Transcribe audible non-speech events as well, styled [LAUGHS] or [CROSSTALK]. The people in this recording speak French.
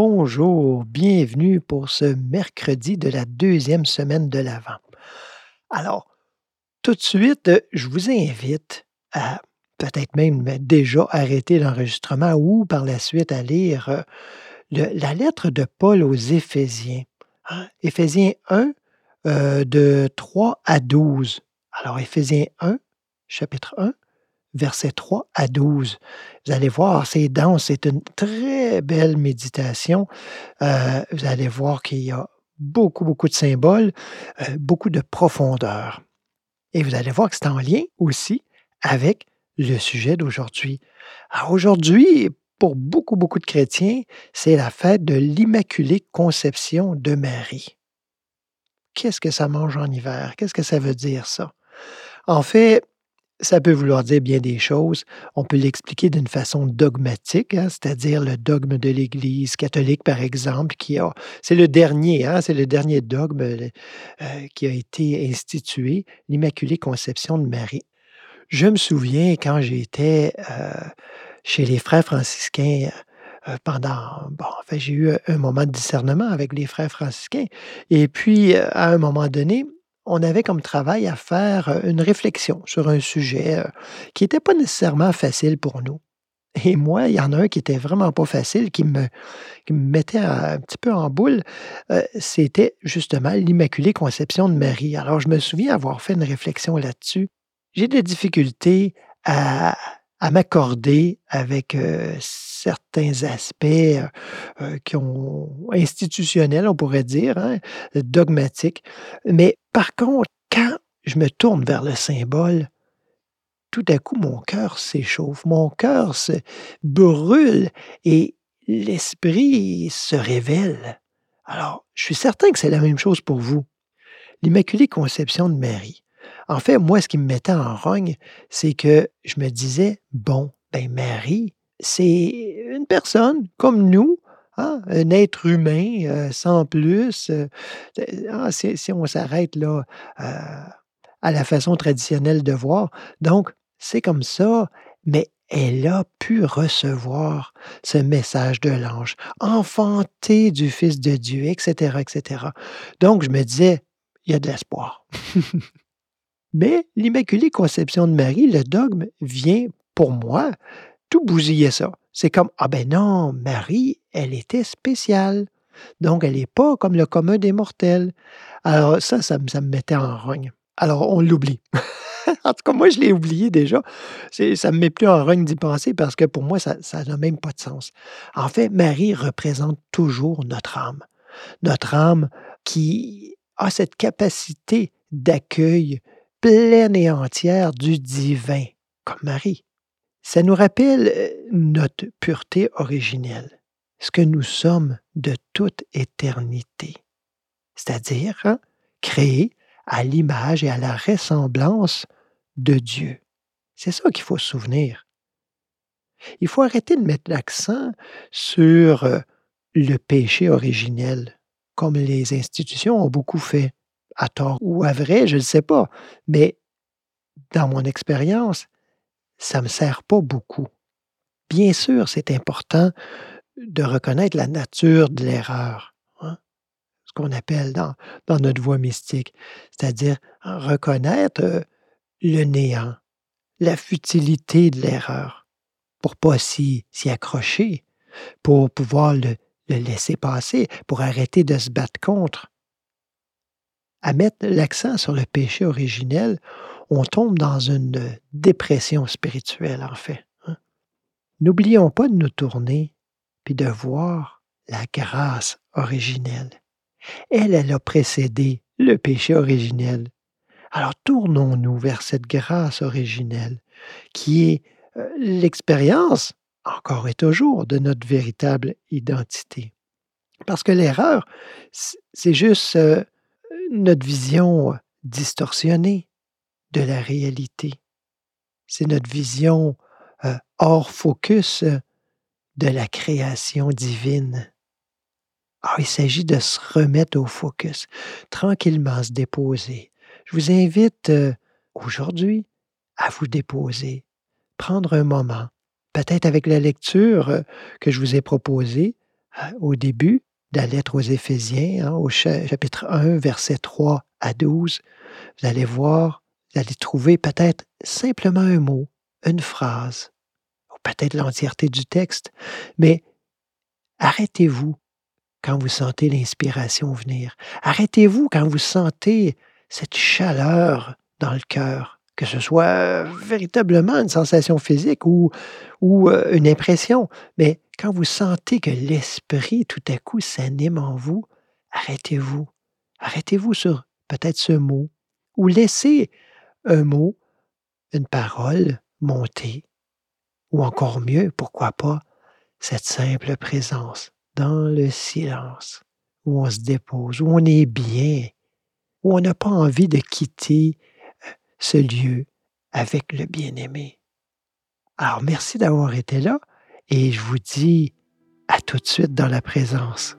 Bonjour, bienvenue pour ce mercredi de la deuxième semaine de l'Avent. Alors, tout de suite, je vous invite à peut-être même déjà arrêter l'enregistrement ou par la suite à lire euh, la lettre de Paul aux Éphésiens. hein. Éphésiens 1, euh, de 3 à 12. Alors, Éphésiens 1, chapitre 1, versets 3 à 12. Vous allez voir, c'est dense, c'est une très belle méditation. Euh, vous allez voir qu'il y a beaucoup, beaucoup de symboles, euh, beaucoup de profondeur. Et vous allez voir que c'est en lien aussi avec le sujet d'aujourd'hui. Aujourd'hui, pour beaucoup, beaucoup de chrétiens, c'est la fête de l'Immaculée Conception de Marie. Qu'est-ce que ça mange en hiver? Qu'est-ce que ça veut dire ça? En fait, ça peut vouloir dire bien des choses. On peut l'expliquer d'une façon dogmatique, hein, c'est-à-dire le dogme de l'Église catholique, par exemple, qui a, c'est le dernier, hein, c'est le dernier dogme euh, qui a été institué, l'Immaculée Conception de Marie. Je me souviens quand j'étais euh, chez les frères franciscains euh, pendant, bon, en fait, j'ai eu un moment de discernement avec les frères franciscains. Et puis, à un moment donné, on avait comme travail à faire euh, une réflexion sur un sujet euh, qui n'était pas nécessairement facile pour nous. Et moi, il y en a un qui était vraiment pas facile, qui me, mettait un, petit peu en boule. euh, C'était justement l'Immaculée Conception de Marie. Alors, je me souviens avoir fait une réflexion là-dessus. J'ai des difficultés à, m'accorder avec certains aspects qui institutionnels, on pourrait dire, hein, dogmatiques. Mais par contre, quand je me tourne vers le symbole, tout à coup, mon cœur s'échauffe, mon cœur se brûle et l'esprit se révèle. Alors, je suis certain que c'est la même chose pour vous. L'Immaculée Conception de Marie. En fait, moi, ce qui me mettait en rogne, c'est que je me disais, bon, ben Marie, c'est une personne comme nous, hein, un être humain euh, sans plus. euh, ah, si, si on s'arrête là euh, à la façon traditionnelle de voir, donc c'est comme ça, mais elle a pu recevoir ce message de l'ange, enfanté du Fils de Dieu, etc., etc. Donc je me disais, il y a de l'espoir. [LAUGHS] Mais l'Immaculée Conception de Marie, le dogme, vient pour moi tout bousiller ça. C'est comme, ah ben non, Marie, elle était spéciale. Donc, elle n'est pas comme le commun des mortels. Alors, ça, ça, me- mettait en rogne. Alors, on l'oublie. [LAUGHS] en tout cas, moi, je l'ai oublié déjà. Ça me met plus en rogne d'y penser parce que pour moi, ça ça n'a même pas de sens. En fait, Marie représente toujours notre âme. Notre âme qui a cette capacité d'accueil pleine et entière du divin, comme Marie. Ça nous rappelle euh, notre pureté originelle, ce que nous sommes de toute éternité, c'est-à-dire hein, créés à l'image et à la ressemblance de Dieu. C'est ça qu'il faut se souvenir. Il faut arrêter de mettre l'accent sur euh, le péché originel, comme les institutions ont beaucoup fait, à tort ou à vrai, je ne sais pas, mais dans mon expérience, ça ne me sert pas beaucoup. Bien sûr, c'est important de reconnaître la nature de l'erreur, hein, ce qu'on appelle dans, notre voie mystique, c'est-à-dire reconnaître euh, le néant, la futilité de l'erreur, pour pas s'y accrocher, pour pouvoir le, le laisser passer, pour arrêter de se battre contre. À mettre l'accent sur le péché originel, on tombe dans une dépression spirituelle, en fait. hein. N'oublions pas de nous tourner de voir la grâce originelle. Elle, elle a précédé le péché originel. Alors tournons-nous vers cette grâce originelle qui est euh, l'expérience, encore et toujours, de notre véritable identité. Parce que l'erreur, c'est juste euh, notre vision distorsionnée de la réalité. C'est notre vision euh, hors focus de la création divine. Ah, il s'agit de se remettre au focus, tranquillement se déposer. Je vous invite euh, aujourd'hui à vous déposer, prendre un moment, peut-être avec la lecture euh, que je vous ai proposée, euh, au début de la lettre aux Éphésiens, hein, au chapitre 1, versets 3 à 12, vous allez voir, vous allez trouver peut-être simplement un mot, une phrase, peut-être l'entièreté du texte, mais arrêtez-vous quand vous sentez l'inspiration venir. Arrêtez-vous quand vous sentez cette chaleur dans le cœur, que ce soit véritablement une sensation physique ou, ou euh, une impression, mais quand vous sentez que l'esprit tout à coup s'anime en vous, arrêtez-vous. Arrêtez-vous sur peut-être ce mot, ou laissez un mot, une parole monter, ou encore mieux, pourquoi pas, cette simple présence dans le silence, où on se dépose, où on est bien, où on n'a pas envie de quitter euh, ce lieu avec le bien-aimé. Alors merci d'avoir été là et je vous dis à tout de suite dans la présence.